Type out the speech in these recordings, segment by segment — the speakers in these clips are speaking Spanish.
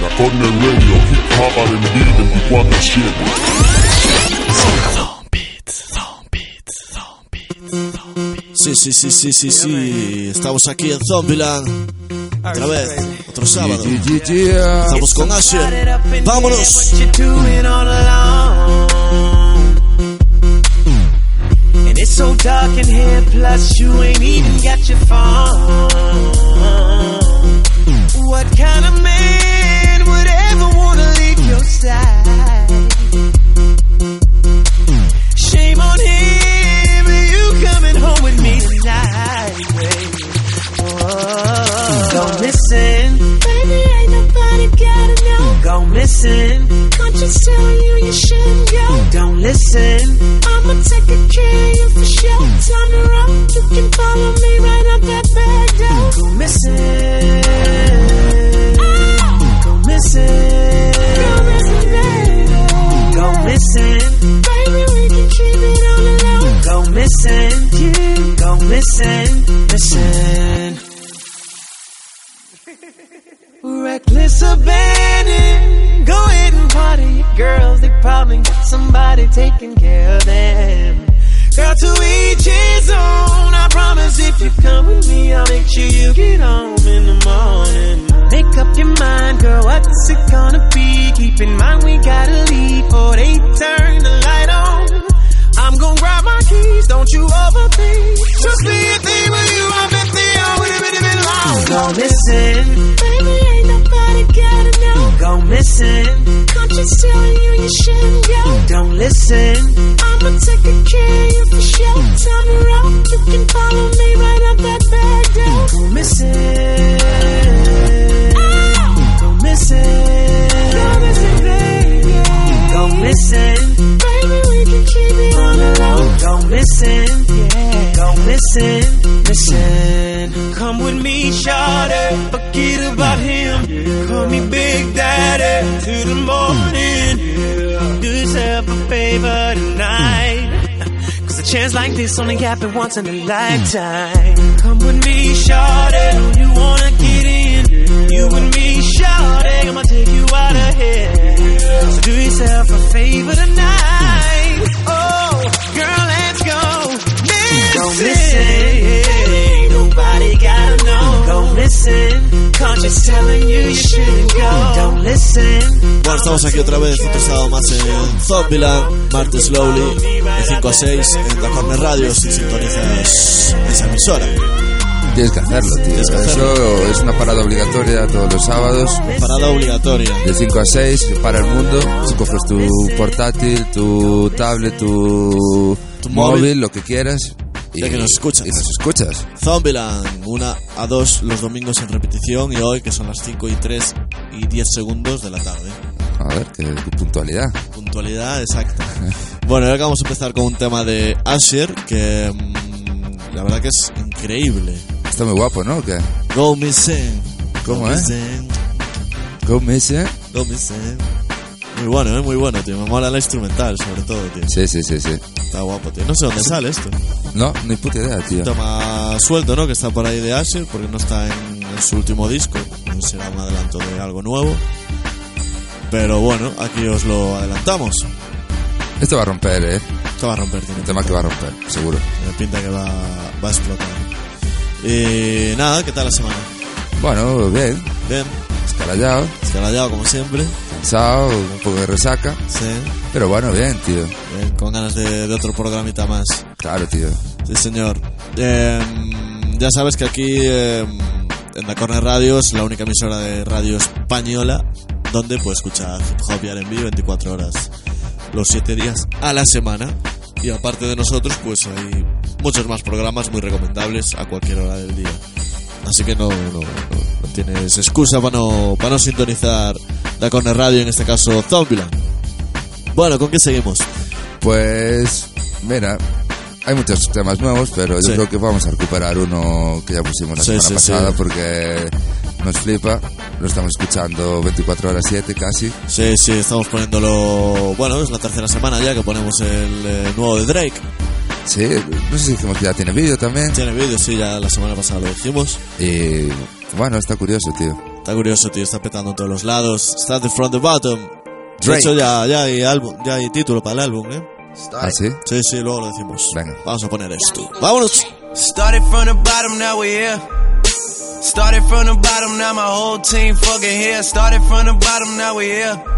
La Corner Radio, Hip Hop R&B 24-7. Sí, sí, sí, sí, sí, sí. Estamos aquí en Zombieland. Otra vez, otro sábado. Estamos con Asher. Vámonos. And it's so dark in here, plus you ain't even got your phone. What kind of man would ever wanna leave your side? Shame on him, you coming home with me tonight. baby. Whoa. Go missing, baby, ain't nobody gotta know. Go missing, conscience telling you you shouldn't go. Don't listen, I'ma take a care of you for sure. Time to rock, you can follow me right out that back door. Go missing, missing, go missing, baby. Go missing, baby, we can keep it on the low. Go missing, you go missing, missing. Reckless abandon. Go ahead and party. Girls, they probably got somebody taking care of them. Girl, to each his own. I promise if you come with me, I'll make sure you get home in the morning. Make up your mind, girl, what's it gonna be? Keep in mind we gotta leave before they turn the light on. I'm gonna grab my keys, don't you overthink. Just be a thing with you, I bet they all would have been, been long. Go missing, baby, ain't nobody gotta know. Go missing, conscience telling you you shouldn't go. Don't listen, I'ma take a care of you for sure. Time to rock, you can follow me right out that back door. Go missing, chance like this only happen once in a hmm. lifetime. Come with me, shawty, you wanna get in. You and me, shawty, I'ma take you out of here. So do yourself a favor tonight. Oh, girl, let's go. Go missing. Nobody gotta know. Go. Conscious telling you you shouldn't go. Don't listen. Bueno, estamos aquí otra vez, otro sábado más en Zombieland, martes slowly, de 5 a 6 en la Corner Radio, si sintonizas esa emisora. Tienes que hacerlo, tío. Tienes que hacerlo. Eso es una parada obligatoria todos los sábados. Parada obligatoria. De 5 a 6 para el mundo. Si coges tu portátil, tu tablet, tu, Tu móvil. móvil, lo que quieras. Y, Ya que nos escuchas. Y nos escuchas. Zombieland, una a dos los domingos en repetición y hoy que son las 5 y 3 y 10 segundos de la tarde. A ver, qué, puntualidad. Puntualidad exacta. Bueno, ahora vamos a empezar con un tema de Asher que mm, la verdad que es increíble. Está muy guapo, ¿no? ¿Qué? Go missing. ¿Cómo, Go eh? missing. Go Missing. Go missing. Muy bueno, ¿eh? muy bueno, tío. Me mola la instrumental, sobre todo, tío. Sí, sí, sí, sí. Está guapo, tío. No sé dónde sale esto. No, ni puta idea, tío. Un tema suelto, ¿no? Que está por ahí de Asher, porque no está en, en su último disco. No será un adelanto de algo nuevo. Pero bueno, aquí os lo adelantamos. Esto va a romper, ¿eh? Esto va a romper, tiene Un tema que va a romper, seguro. Me pinta que va, va a explotar. Y nada, ¿qué tal la semana? Bueno, bien. Bien, Escarallado, escarallado como siempre. Cansado, un poco de resaca. Sí, Pero bueno, bien, tío. bien, con ganas de, de otro programita más. Claro, tío. Sí, señor. Eh, ya sabes que aquí eh, en la Corner Radio es la única emisora de radio española donde puedes escuchar hip hop y R&B 24 horas, los 7 días a la semana. Y aparte de nosotros, pues hay muchos más programas muy recomendables a cualquier hora del día. Así que no, no, no- tienes excusa para no, para no sintonizar la Corner Radio, en este caso Zombieland. Bueno, ¿con qué seguimos? Pues, mira, hay muchos temas nuevos, pero yo Sí. creo que vamos a recuperar uno que ya pusimos la Sí, semana sí, pasada porque nos flipa. Lo estamos escuchando 24 horas 7 casi. Sí, sí, estamos poniéndolo. Bueno, es la tercera semana ya que ponemos el eh, nuevo de Drake. Sí, no sé si dijimos que ya tiene vídeo también. Tiene vídeo, sí, ya la semana pasada lo dijimos. Y bueno, está curioso, tío. Está curioso, tío, está petando en todos los lados. Started from the bottom. De Drake. hecho, ya, ya hay álbum, ya hay título para el álbum, ¿eh? ¿Ah, sí? Sí, sí, luego lo decimos. Venga. Vamos a poner esto. ¡Vámonos! Started from the bottom, now we're here. Started from the bottom, now my whole team fucking here. Started from the bottom, now we're here.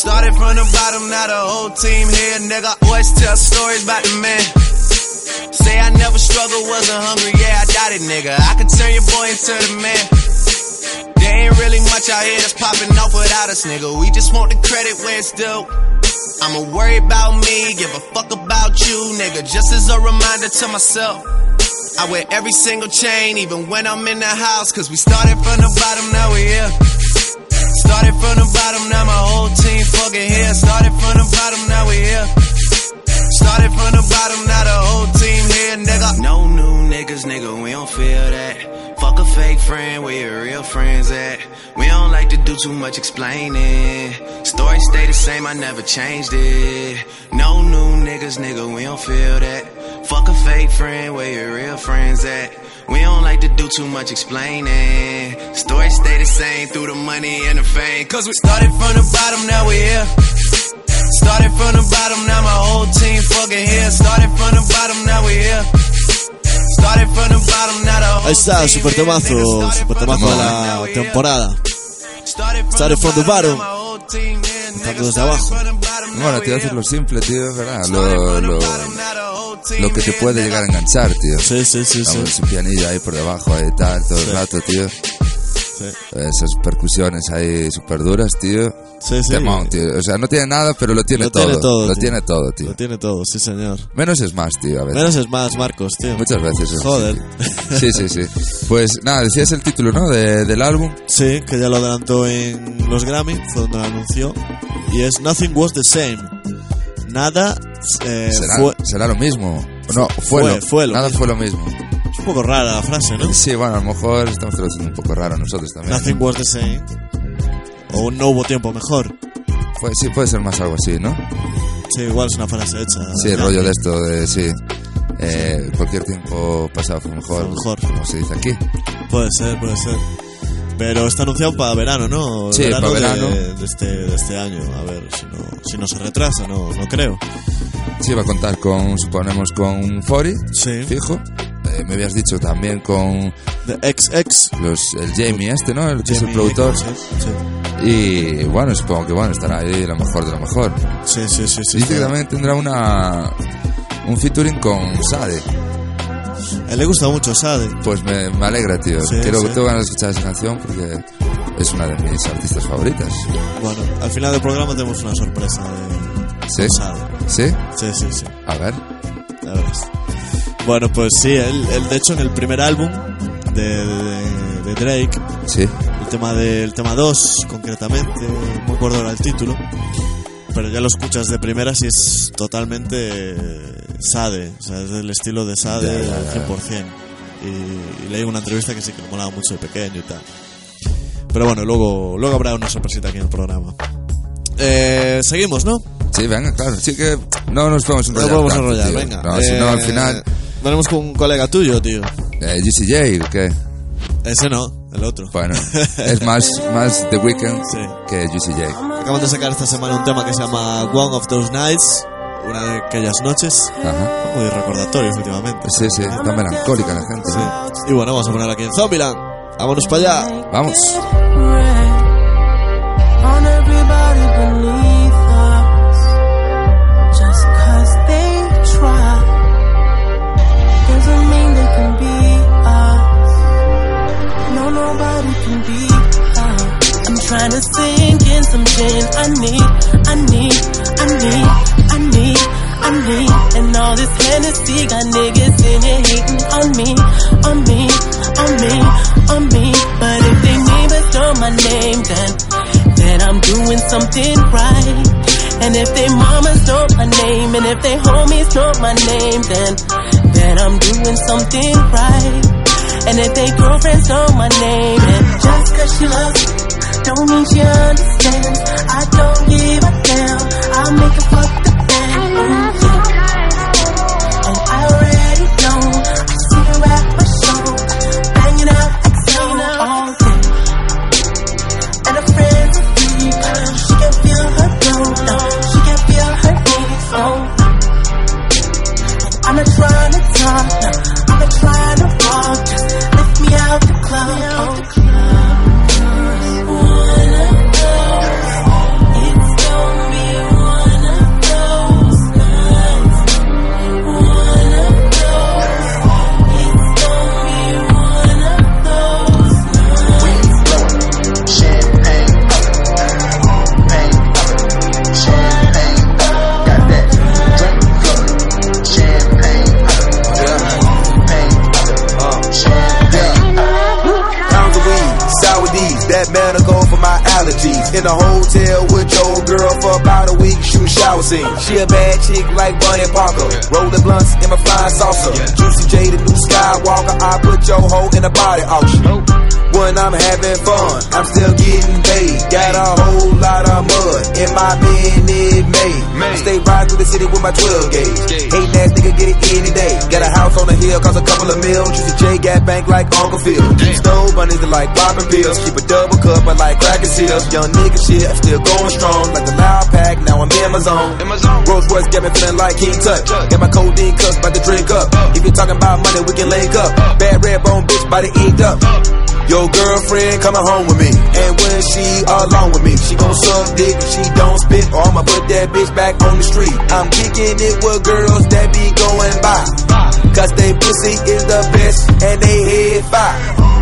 Started from the bottom, now the whole team here, nigga. Always tell stories about the man. Say I never struggled, wasn't hungry, yeah, I doubt it, nigga. I could turn your boy into the man. There ain't really much out here that's popping off without us, nigga. We just want the credit where it's due. I'ma worry about me, give a fuck about you, nigga. Just as a reminder to myself. I wear every single chain, even when I'm in the house. Cause we started from the bottom, now we here. Started from the bottom, now my whole team fucking here. Started from the bottom, now we here. Started from the bottom, now the whole team here, nigga. No new niggas, nigga, we don't feel that. Fuck a fake friend, where your real friends at? We don't like to do too much explaining. Story stay the same, I never changed it. No new niggas, nigga, we don't feel that. Fuck a fake friend, where your real friends at? We don't like to do too much explaining. Story stay the same through the money and the fame. Cause we started from the bottom, now we here. Started from the bottom, now my whole team fucking here. Started from the bottom, now we here. Started from the bottom, now the whole Ahí está, team super here. temazo, super temazo de la temporada. Started from the bottom. desde started abajo. Bueno, here. hacerlo simple, tío, es verdad. Lo, lo, lo que te puede llegar a enganchar, tío. Sí, sí, sí, sí. Vamos, un pianillo ahí por debajo, ahí tal, todo Sí. el rato, tío. Sí, Esas percusiones ahí súper duras, tío. sí. sí. Temón, tío. O sea, no tiene nada, pero lo tiene Lo todo. tiene todo, Lo tío. tiene todo, tío. Lo tiene todo, sí, señor. Menos es más, tío, a veces. Menos es más, Marcos, tío. Muchas veces. es Joder. así. Sí, sí, sí. Pues nada, decías el título, ¿no? De- del álbum. Sí, que ya lo adelantó en los Grammy, fue donde lo anunció. Y es Nothing Was the Same. Nada eh, ¿Será, fue. será lo mismo. No, fue, Fue- lo, fue lo Nada mismo. fue lo mismo. Es un poco rara la frase, ¿no? Sí, bueno, a lo mejor estamos traduciendo un poco raro nosotros también. Nothing Was the Same. O no hubo tiempo mejor. Pues sí, puede ser más algo así, ¿no? Sí, igual es una frase hecha. Sí, el ya. rollo de esto de, sí. Eh, cualquier tiempo pasado fue mejor. Fue mejor. Como se dice aquí. Puede ser, puede ser. Pero está anunciado para verano, ¿no? Sí, para verano. De, este, de este año. A ver si no, si no se retrasa, no, no creo. Sí, va a contar con, suponemos, con Fori, Sí. fijo. Eh, me habías dicho también con De XX. los, el Jamie este, ¿no? El que es el productor. X, Sí, Y bueno, supongo que bueno, estará ahí lo mejor de lo mejor. sí, sí. sí, sí, Dice que también tendrá una un featuring con Sade. A él le gusta mucho Sade. Pues me, me alegra, tío. Sí, Quiero sí. tengo ganas de escuchar esa canción porque es una de mis artistas favoritas. Bueno, al final del programa tenemos una sorpresa de ¿Sí? Sade. ¿Sí? Sí, sí, sí. A ver. Ya verás. Bueno, pues sí, él, él, de hecho en el primer álbum de, de- de Drake, Sí. el tema del tema 2 concretamente, no me acuerdo ahora el título, pero ya lo escuchas de primeras y es totalmente Sade, o sea, es del estilo de Sade al ya. 100%. Y, y leí una entrevista que sí que le molaba mucho de pequeño y tal. Pero bueno, luego, luego habrá una sorpresita aquí en el programa. Eh, seguimos, ¿no? Sí, venga, claro. Sí que no nos podemos No enrollar. podemos tanto, enrollar, tío. venga. No, si no, al Eh, final. Venimos con un colega tuyo, tío. Eh, GCJ, ¿qué? Ese no, el otro. Bueno, es más, más The Weeknd Sí. que GCJ. Acaban de sacar esta semana un tema que se llama One of Those Nights, una de aquellas noches. Ajá. Muy recordatorio últimamente. Sí, sí, está melancólica la gente. Sí. Y bueno, vamos a poner aquí en Zombieland. Vámonos para allá. Vamos. Trying to sink in something I need, I need, I need And all this Hennessy got niggas in it hating on me, on me, on me, on me. But if they neighbors know my name, then, then I'm doing something right. And if they mamas know my name, and if they homies know my name, then, then I'm doing something right. And if they girlfriends know my name, and just cause she loves me, don't mean she understands. I don't give a damn. I'll make her fuck In a hotel with your girl for about a week, shooting shower scenes. She a bad chick like Bunny Parker, rolling blunts in my flying saucer. Juicy J, the new Skywalker, I put your hoe in a body auction. Oh. When I'm having fun, I'm still getting paid. Got a whole lot of mud in my Minute Maid. Stay riding through the city with my 12 gauge. Hating ass nigga get it any day. Got a house on the hill, cost a couple of mil. Juicy J got bank like Uncle Phil. Keep stove bunnies that like popping pills. Keep a double cup, I like cracking seals. Young nigga shit, I'm still going strong. Like the loud pack, now I'm in my zone. Rolls Royce got me feeling like King Tut. Got my codeine cups, about to drink up. If you're talking about money, we can link up. Bad red bone bitch, body inked up. Your girlfriend coming home with me. And when she alone with me, she gon' suck dick, if she don't spit. Or I'ma put that bitch back on the street. I'm kicking it with girls that be going by. Cause they pussy is the best and they head fire.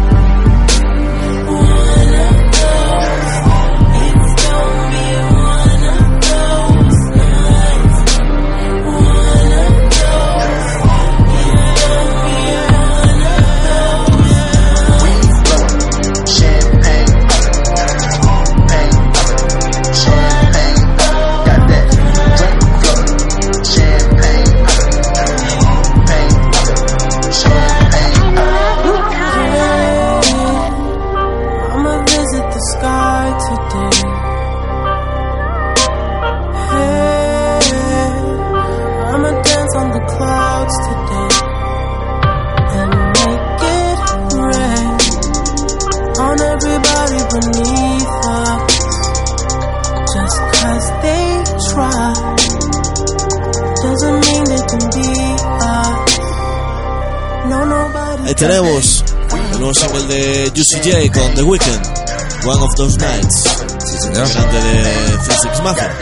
Tenemos el nuevo single de Juicy J con The Weeknd, One of Those Nights, Sí, señor. delante de 36 Mafia.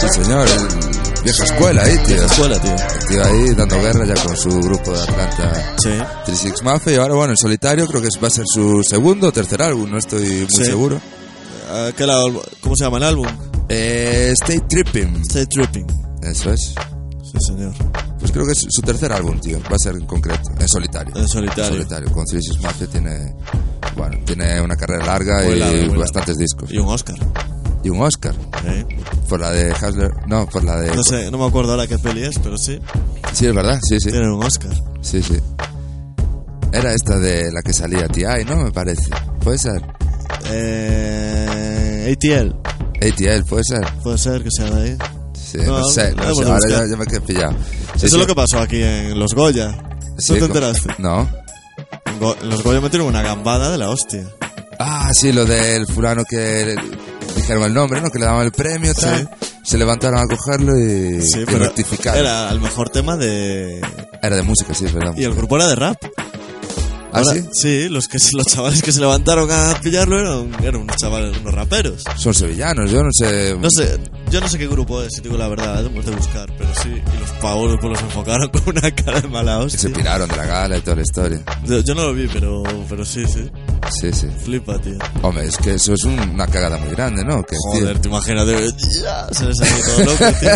Sí, señor. El vieja escuela ahí, tío. La escuela, tío. El tío ahí dando guerra ya con su grupo de Atlanta. Sí. 36 Mafia y ahora bueno en solitario creo que va a ser su segundo o tercer álbum no estoy muy Sí. seguro Ah, ¿qué la- ¿Cómo se llama el álbum? eh, Stay Tripping Stay Tripping. eso es Sí, señor. Pues creo que es su tercer álbum tío va a ser en concreto en solitario En solitario. En solitario con 36 Mafia tiene bueno tiene una carrera larga Muy y larga, muy larga. bastantes discos Y un Oscar. y un Oscar ¿eh? por la de Hasler no por la de No sé, no me acuerdo ahora qué peli es, pero sí. sí es verdad sí sí Tiene un Oscar. sí sí era esta de la que salía T.I. ¿no? Me parece. Puede ser. Eh, ATL. ATL, puede ser. Puede ser que sea de ahí. Sí, No, no, sé, no hemos sé, ahora ya, ya me quedé pillado. Eso es lo que pasó aquí en Los Goya. Sí, ¿No te enteraste? No. Go- Los Goya metieron una gambada de la hostia. Ah, sí, lo del fulano que dijeron el nombre, ¿no? Que le daban el premio, tal. Se levantaron a cogerlo y, Sí, y pero rectificaron. Era... era el mejor tema de... de música, sí, es verdad. Y el grupo era de rap. ¿Ah, Ahora- sí? los, que, los chavales que se levantaron a pillarlo eran, eran unos chavales, unos raperos. Son sevillanos, yo no sé. No sé, yo no sé qué grupo es, si digo la verdad, hemos de buscar, pero sí. Y los pavos pues los enfocaron con una cara de mala hostia. se piraron de la gala y toda la historia. Yo, yo no lo vi, pero, pero sí, sí. Sí, sí. Flipa, tío. Hombre, es que eso es una cagada muy grande, ¿no? Que, tío, Joder, te imaginas, de... ya, se les ha ido todo loco, tío.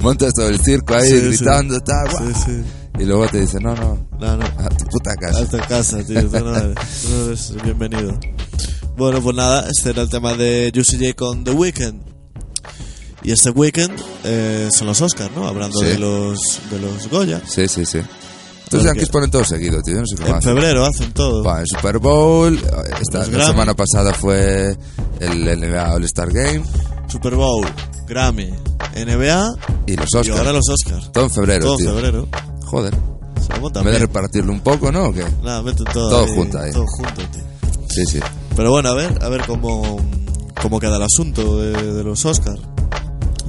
montas todo el circo ahí Sí, sí. gritando, tal, guau. Sí, sí. y luego te dicen, no, no, No, no. a tu puta casa. Hasta casa, tío. Tú no eres, tú no eres bienvenido. Bueno, pues nada, este era el tema de Juicy J con The Weeknd. Y este weekend eh, son los Oscars, ¿no? Hablando Sí. de los de los Goya. Sí, sí, sí. Que- yankees ponen todo seguido, tío. No sé En febrero hacen todo. Va, el Super Bowl, esta, Los la Grammy. semana pasada fue el NBA All-Star Game Super Bowl, Grammy, NBA y los y Oscars. ahora los Oscars. Todo en febrero, Todo en febrero. Joder. En vez de repartirlo un poco, ¿no? ¿O qué? Nada, meten todo, Todo ahí, junto ahí. Todo junto, tío. Sí, sí. Pero bueno, a ver, a ver cómo, cómo queda el asunto de, de los Oscars.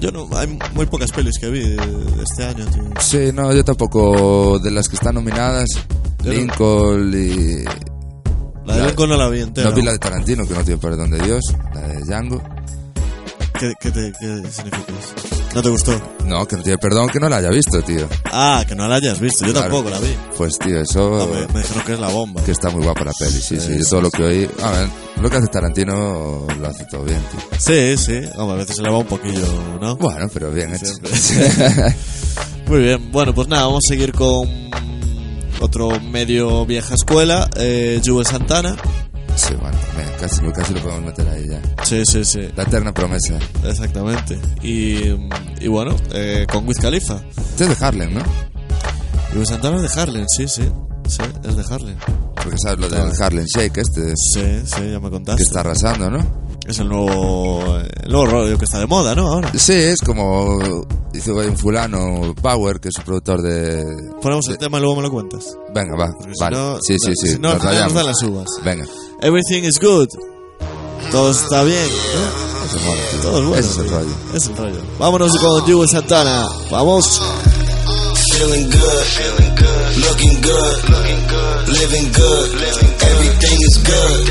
Yo no, hay muy pocas pelis que vi de, este año, tío. Sí, no, yo tampoco. De las que están nominadas, Lincoln y. La de La- Lincoln no la vi entera. No vi la de Tarantino, que no tiene perdón de Dios. La de Django. ¿Qué, qué, te- qué significa eso? ¿No te gustó? No, que no tiene perdón que no la haya visto, tío. Ah, que no la hayas visto. Yo Claro. tampoco la vi. Pues, tío, eso. No, me, me dijeron que es la bomba. Que está muy guapa la peli, sí, sí. Sí, Yo sí, todo lo que oí. A ver, lo que hace Tarantino lo hace todo bien, tío. Sí, sí. Hombre, a veces se le va un poquillo, ¿no? Bueno, pero bien hecho. Muy bien. Bueno, pues nada, vamos a seguir con otro medio vieja escuela. Eh, Juve Santana. Sí, bueno. Casi, casi lo podemos meter ahí ya. Sí, sí, sí. La eterna promesa. Exactamente. Y, y bueno, eh, con Wiz Khalifa. Este es de Harlem, ¿no? Juve Santana es de Harlem, sí, sí. Sí, es de Harlem. Porque sabes lo del Harlem Shake este, Sí, sí, ya me contaste. que está arrasando, ¿no? Es el nuevo, el nuevo rollo que está de moda, ¿no? Ahora. Sí, es como hizo un fulano Power, que es un productor de... Ponemos el tema y luego me lo cuentas. Venga, va, Porque si vale. no, sí, sí, sí, Si no, nos nos dan las uvas. Venga, Everything is good. Todo está bien. ¿no? eso mola, tío. Todo es bueno. Ese es el rollo. Es el rollo. Vámonos con Juve Santana. Vamos. Feeling good, feeling good, looking good, looking good, living good, everything is good.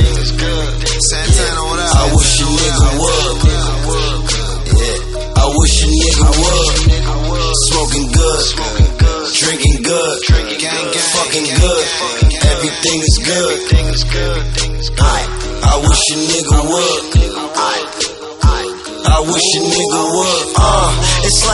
Santana, what up? I wish a nigga would. Yeah, I wish a nigga would. Smoking good, drinking good, fucking good. Everything is good. Aye, I wish a nigga would. I wish a nigga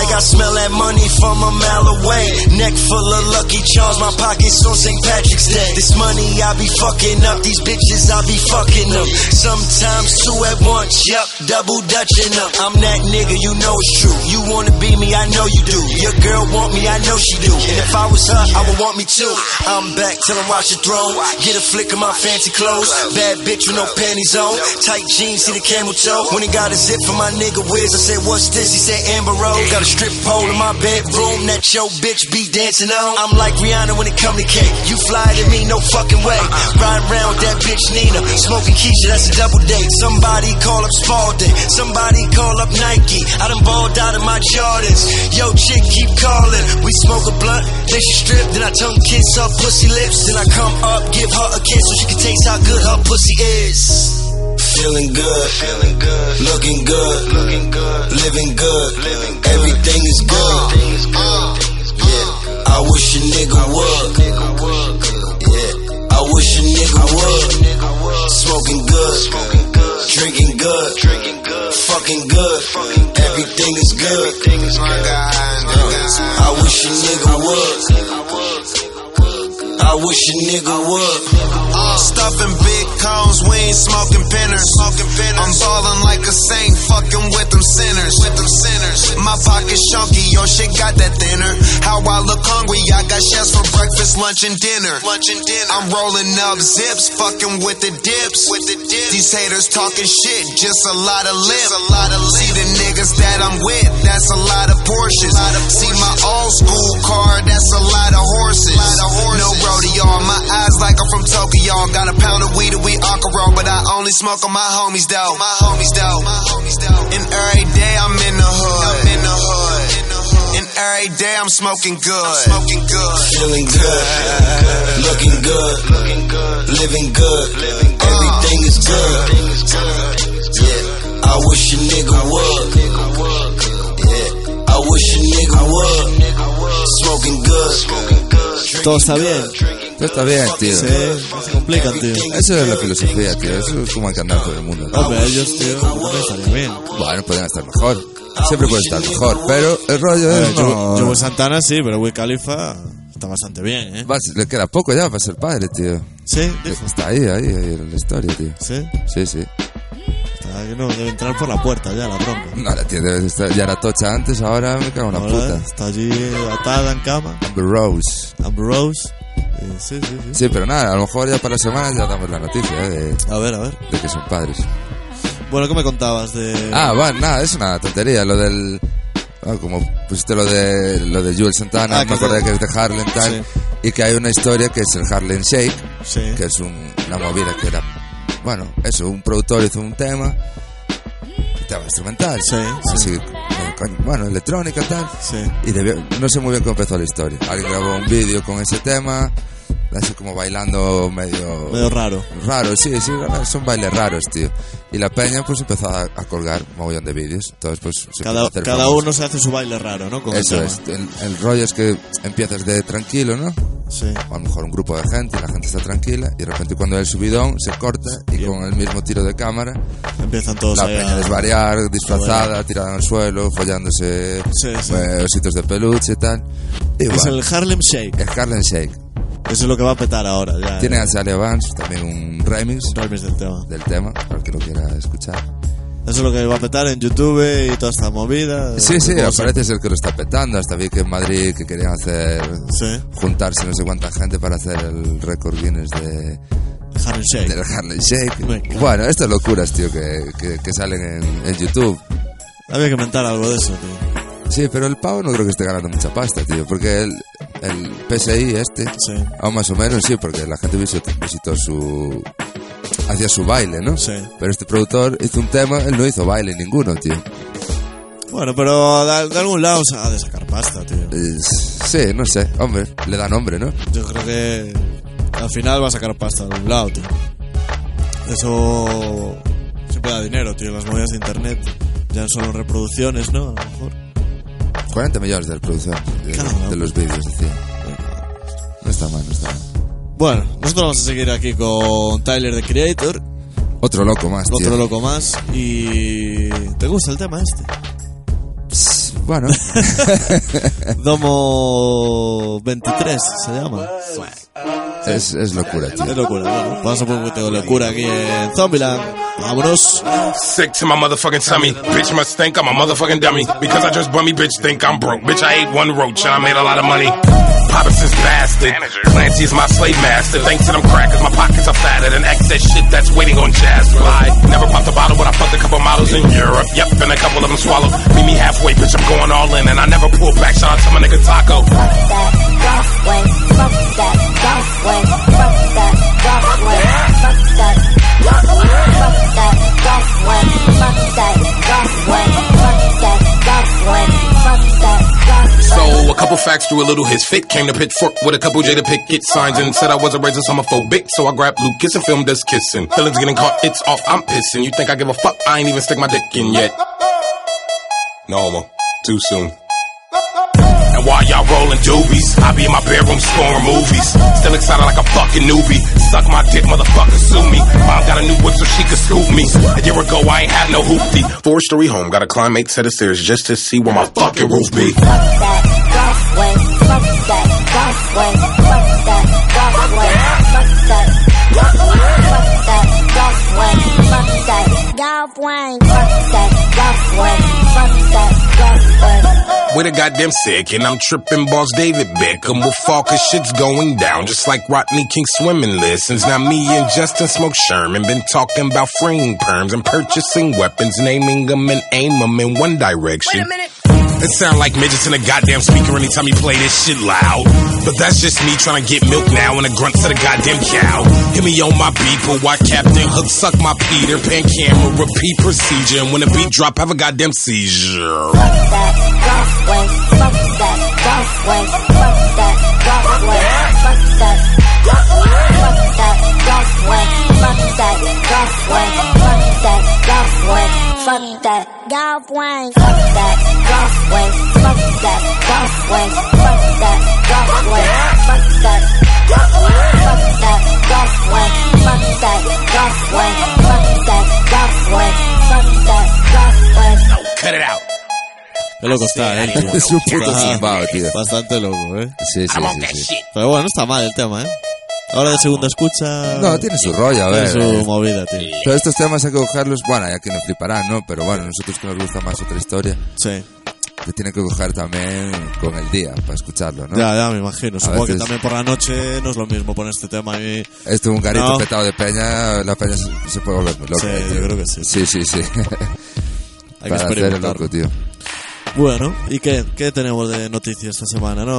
like I smell that money from a mile away. Neck full of lucky charms, my pockets on St. Patrick's Day. This money I be fucking up, these bitches I be fucking them. Sometimes two at once, yup, double dutching up. I'm that nigga, you know it's true. You wanna be me, I know you do. Your girl want me, I know she do. And if I was her, I would want me too. I'm back till I watch the throne. Get a flick of my fancy clothes. Bad bitch with no panties on. Tight jeans, see the camel toe. When he got a zip for my nigga Wiz, I said, What's this? He said, Amber Rose. Got a strip pole in my bedroom that your bitch be dancing on. I'm like Rihanna when it come to cake. You fly to me, no fucking way. Uh-uh. Riding around with that bitch Nina. Smoking Keisha, that's a double date. Somebody call up Spalding. Somebody call up Nike. I done balled out of my Jordans. Yo, chick, keep calling. We smoke a blunt, then she strip, then I tongue kiss her pussy lips. Then I come up, give her a kiss so she can taste how good her pussy is. Feeling good, feeling good, looking good, looking good, living good, living good. Everything is good. Yeah, I wish a nigga would. Yeah, I wish a nigga would. Smoking good, smoking good, drinking good, drinking good, fucking good. Everything is good. Uh, I wish a nigga would. I wish a nigga would. Uh, stuffing big cones, we ain't smoking pinners. Pinners. I'm ballin' like a saint, fucking with them sinners. With them sinners. My pocket chunky, your shit got that thinner. How I look hungry, I got chefs for breakfast, lunch, and dinner. Lunch and dinner. I'm rolling up zips, fucking with the dips. With the dips. These haters talking shit, just a lot of lips. a lot of See the niggas that I'm with, that's a lot of Porsches. See my old school car, that's a lot of horses. No rodeo, my eyes like I'm from Tokyo. Got a pound of weed and we alcohol, but I only smoke on my homies though. My homies though. And every day I'm in the hood. I'm in the hood. And every day I'm smoking good. Smoking good. Feeling good, looking good, looking good, living good. Everything is good. Yeah, I wish a nigga would. Yeah, I wish a nigga would. Smoking good, smoking good. Todo está bien. Esto está bien, tío. Sí, no se complican, tío. Eso es la filosofía, tío. Eso es como hay que andar por el mundo. ¿no? Hombre, ellos, tío, también estaría bien. Bueno, pueden estar mejor. Siempre puede estar mejor. Pero el rollo Eh, es. no- Joe, Joe Santana sí, pero Wiz Khalifa está bastante bien, ¿eh? Va- le queda poco ya para ser padre, tío. Sí, dijo. Está ahí, ahí, ahí en la historia, tío. Sí, Sí, sí. No, debe entrar por la puerta ya, la bronca. No, la tía debe de estar- ya era tocha antes, ahora me cago en la puta. Está allí atada en cama, Amber Rose. Amber Rose. Eh, sí, sí, sí. Sí, pero nada, a lo mejor ya para la semana ya damos la noticia, ¿eh? De, A ver, a ver. de que son padres. Bueno, ¿qué me contabas de...? Ah, bueno, nada, es una tontería. Lo del. ah, como pusiste lo de lo de Jules Santana, Ah, me acordé que es de Harlem tal. Sí. Y que hay una historia que es el Harlem Shake, Sí. que es un- una movida que era. Bueno, eso, un productor hizo un tema. Un tema instrumental. Sí, con- bueno, electrónica tal. Sí. Y debió- no sé muy bien cómo empezó la historia. Alguien grabó un vídeo con ese tema, así como bailando medio... Medio raro. Raro, sí, sí, son bailes raros, tío. Y la peña pues empezó a, a colgar mogollón de vídeos. Entonces pues... se Cada, hacer cada uno se hace su baile raro, ¿no? Eso es. El, el rollo es que empiezas de tranquilo, ¿no? Sí. O a lo mejor un grupo de gente la gente está tranquila y de repente cuando hay el subidón se corta y con el mismo tiro de cámara Empiezan todos la ahí peña a- desvariar, disfrazada, tirada en el suelo, follándose Sí, sí. eh, ositos de peluche y tal. Y Es bueno, el Harlem Shake. el Harlem Shake. Eso es lo que va a petar ahora. Ya, Tiene eh, a Sally Vance, también un remix un remix del tema. del tema, para el que lo quiera escuchar. Eso es lo que va a petar en YouTube y toda esta movida. Sí, sí, parece ser que lo está petando. Hasta vi que en Madrid que querían hacer, Sí. juntarse no sé cuánta gente para hacer el récord Guinness de, Harlem Shake. del Harlem Shake. Bueno, estas locuras, tío, que, que, que salen en, en YouTube. Había que inventar algo de eso, tío. Sí, pero el pavo no creo que esté ganando mucha pasta, tío, porque el, el PSI este, Sí. aún más o menos sí, porque la gente visitó, visitó su... hacía su baile, ¿no? Sí. Pero este productor hizo un tema, él no hizo baile ninguno, tío. Bueno, pero de, de algún lado se ha de sacar pasta, tío. Es- sí, no sé, hombre, le da nombre, ¿no? Yo creo que al final va a sacar pasta de algún lado, tío. Eso siempre da dinero, tío. Las movidas de internet ya no solo reproducciones, ¿no? A lo mejor. 40 millones de reproducciones de, Claro. de los vídeos, decía. No está mal, no está mal. Bueno, nosotros vamos a seguir aquí con Tyler the Creator, Otro loco más, tío. otro loco más. Y. ¿Te gusta el tema este? Pss, Bueno, Domo 23 se llama. Es, es locura, tío. Es locura, bueno. Vamos a poner un poquito de locura aquí en Zombieland. Vámonos. Sick to my motherfucking tummy. Bitch must think I'm a motherfucking dummy. Because I just bummy, bitch think I'm broke. Bitch, I ate one roach and I made a lot of money. Papa since bastard. Clancy is my slave master. Thanks to them crackers, my pockets are fatter than excess shit that's waiting on jazz fly. Never popped a bottle, but I fucked a couple models in Europe. Yep, and a couple of them swallowed. Meet me halfway, bitch, I'm going all in. And I never pull back. Shout out to my nigga Taco. Fuck that, golf way. Fuck that, So, a couple facts drew a little his fit. Came to Pitchfork with a couple Jada Pickett signs and said I was a racist homophobic. So I grabbed Lucas and filmed us kissing. Feelings getting caught, it's off, I'm pissing. You think I give a fuck? I ain't even stick my dick in yet. No homo. Too soon. And while y'all rolling doobies, I be in my bedroom scoring movies. Still excited like a fucking newbie. Suck my dick, motherfucker, sue me. Mom got a new whip so she could scoop me. A year ago, I ain't had no hoopty. Four story home, got to climb eight set of stairs just to see where my fucking roof be. Golf that, golf way. Fuck that, golf way. Fuck that, golf way. Fuck that. Fuck that. With a goddamn sick, and I'm tripping boss David Beckham will fall cause shit's going down, just like Rodney King swimming lessons. Now me and Justin Smoke Sherman been talking about freeing perms and purchasing weapons, naming them and aim them in one direction. It sound like midgets in a goddamn speaker anytime you play this shit loud. But that's just me trying to get milk now and a grunt to the goddamn cow. Hit me on my beeper, why Captain Hook suck my Peter Pan camera, repeat procedure. And when the beat drop, have a goddamn seizure way, fuck that, golf way, fuck that, golf way, fuck that, fuck that, golf way, fuck that, golf way, fuck that, golf way, fuck that, golf way, fuck that, golf way, fuck that, golf way, fuck that, golf way, fuck that, fuck that, golf way, fuck that, golf way, fuck that, golf way, fuck that, golf way. Cut it out. Qué loco está, ¿eh? tío. Es un puto Está zumbao, tío. Bastante loco, ¿eh? Sí, sí, sí, sí. Pero bueno, no está mal el tema, ¿eh? Ahora de segunda escucha... No, tiene su rollo, a ver. Tiene su eh. movida, tío. Pero estos temas hay que cogerlos, bueno, ya que nos fliparán, ¿no? Pero bueno, nosotros que nos gusta más otra historia, Sí. te tienen que coger también con el día para escucharlo, ¿no? Ya, ya, me imagino. Supongo que también por la noche no es lo mismo poner este tema y... Esto un garito No. petado de peña, la peña se, se puede volver muy loca. Sí, tío. yo creo que sí. Sí, sí, sí. Hay que para hacer el experimentar. loco, tío. Bueno, ¿y qué? ¿Qué tenemos de noticias esta semana? No...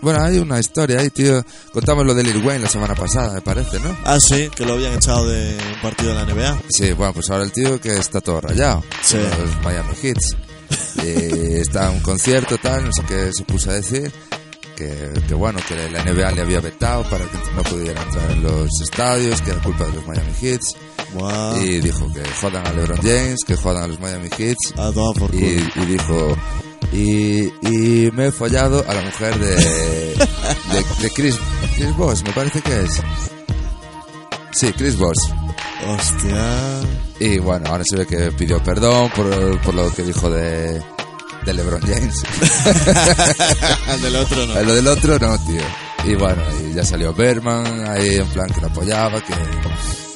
Bueno, hay una historia ahí, tío. Contamos lo de Lil Wayne la semana pasada, me parece, ¿no? Ah, sí, que lo habían echado de un partido de la NBA. Sí, bueno, pues ahora el tío que está todo rayado. Sí. Los Miami Hits. Y está en un concierto, tal, no sé qué se puso a decir. Que, que bueno, que la NBA le había vetado para que no pudiera entrar en los estadios, que era culpa de los Miami Hits. Y dijo que jodan a LeBron James, que jodan a los Miami Hits. A tomar por culo. Y, y dijo, y, y me he follado a la mujer de, de, de Chris, Chris Boss, me parece que es. Sí, Chris Boss. Hostia... Y bueno, ahora se ve que pidió perdón por, por lo que dijo de, de LeBron James. Del otro no. Lo del otro no, tío. Y bueno, y ya salió Berman ahí en plan que lo apoyaba, que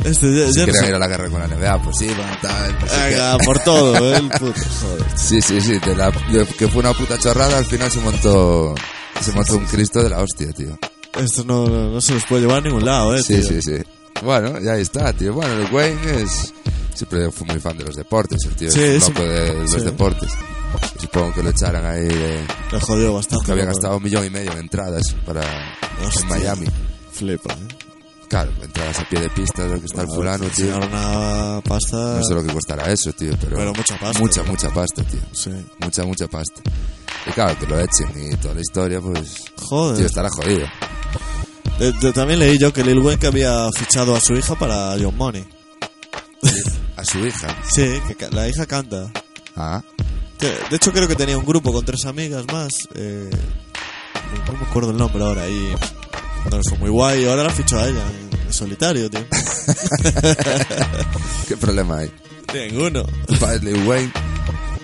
Este si sé. ir a la guerra con la NBA, pues iban, tal. qué. Venga, por todo, ¿eh? el puto. Joder. Sí, sí, sí, de la, de que fue una puta chorrada, al final se montó, se montó un Cristo de la hostia, tío. Esto no, no, no se los puede llevar a ningún lado, ¿eh? Sí, tío? sí, sí. Bueno, ya está, tío. Bueno, el Wayne es, siempre fue muy fan de los deportes, el tío Sí, es sí. un loco de los Sí. deportes. Supongo que lo echaran ahí de, Le jodió bastante. que había gastado un millón y medio en entradas para Hostia. en Miami. Flipa, ¿eh? Claro, entradas a pie de pista, lo que está el fulano, tío. Una pasta... No sé lo que costará eso, tío, pero, Pero mucha pasta, Mucha, tío. mucha pasta, tío. Sí. Mucha, mucha pasta. Y claro, que lo echen y toda la historia, pues. Joder. Tío, estará jodido. De- de- también leí yo que Lil Wayne que había fichado a su hija para John Money. A su hija. Sí, que la hija canta. Ah, Que, De hecho, creo que tenía un grupo con tres amigas más. Eh, no me acuerdo el nombre ahora. Y no fue muy guay. Y ahora la fichó a ella en, solitario, tío. ¿qué problema hay? Ninguno. Tu padre Lil Wayne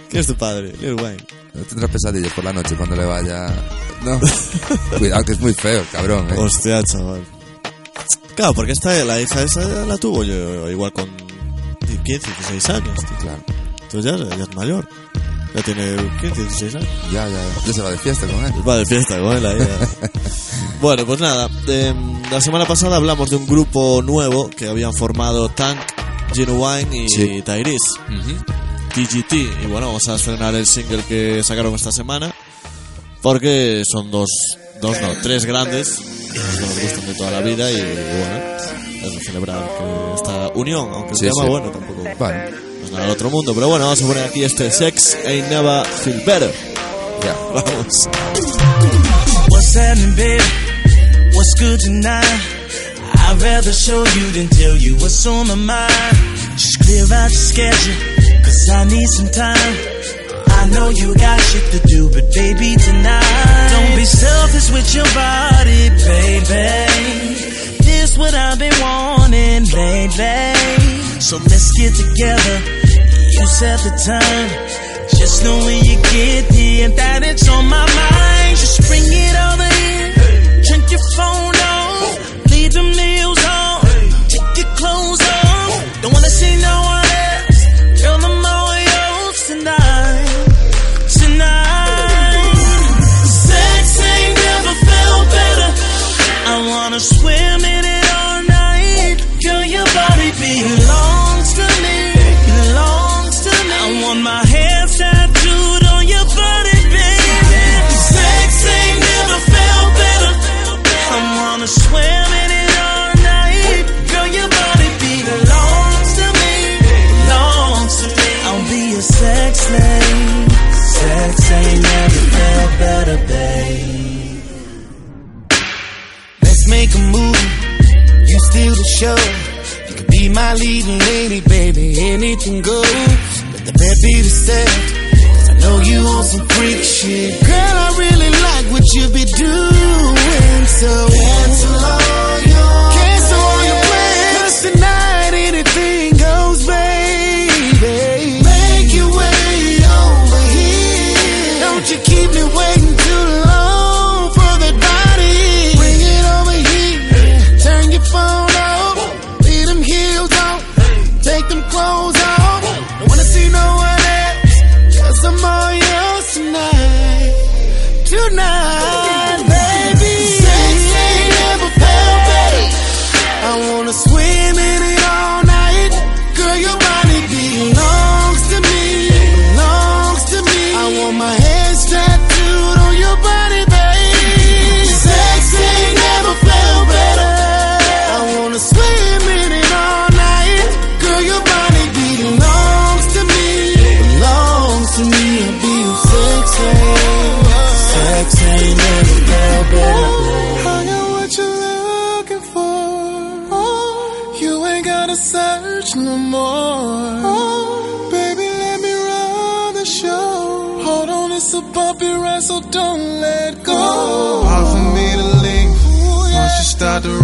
¿Quién es tu padre? Lil Wayne. no tendrá pesadillas por la noche cuando le vaya. No. Cuidado, que es muy feo, el cabrón, eh. Hostia, chaval. Claro, porque esta, la hija esa la tuvo yo igual con 15, 16 años, tío. Claro. Entonces ya, ya es mayor. Ya tiene 15, 16 años. Ya, ya, ya se va de fiesta con él. Va de fiesta con él ahí. bueno, pues nada. em, la semana pasada hablamos de un grupo nuevo que habían formado Tank, Genuine y Sí. Tyrese. TGT. Y bueno, vamos a estrenar el single que sacaron esta semana. Porque son dos, dos no, tres grandes que nos gustan de toda la vida y, bueno, es celebrar que esta unión, aunque Sí, el tema, sí. bueno, tampoco es nada otro mundo. Pero bueno, vamos a poner aquí este Sex Ain't Never Feel Better. ya. Vamos. What's happening, babe? What's good tonight? I'd rather show you than tell you what's on my mind. Just clear out your schedule, cause I need some time. I know you got shit to do, but baby, tonight. Don't be selfish with your body, baby. This what I've been wanting lately. So let's get together. You set the time. Just know when you get here that it's on my mind. Just bring it over here. Turn your phone on. Leave them nails on. Take your clothes off. Don't wanna see no one bed be the set. Cause I know you on some freak shit.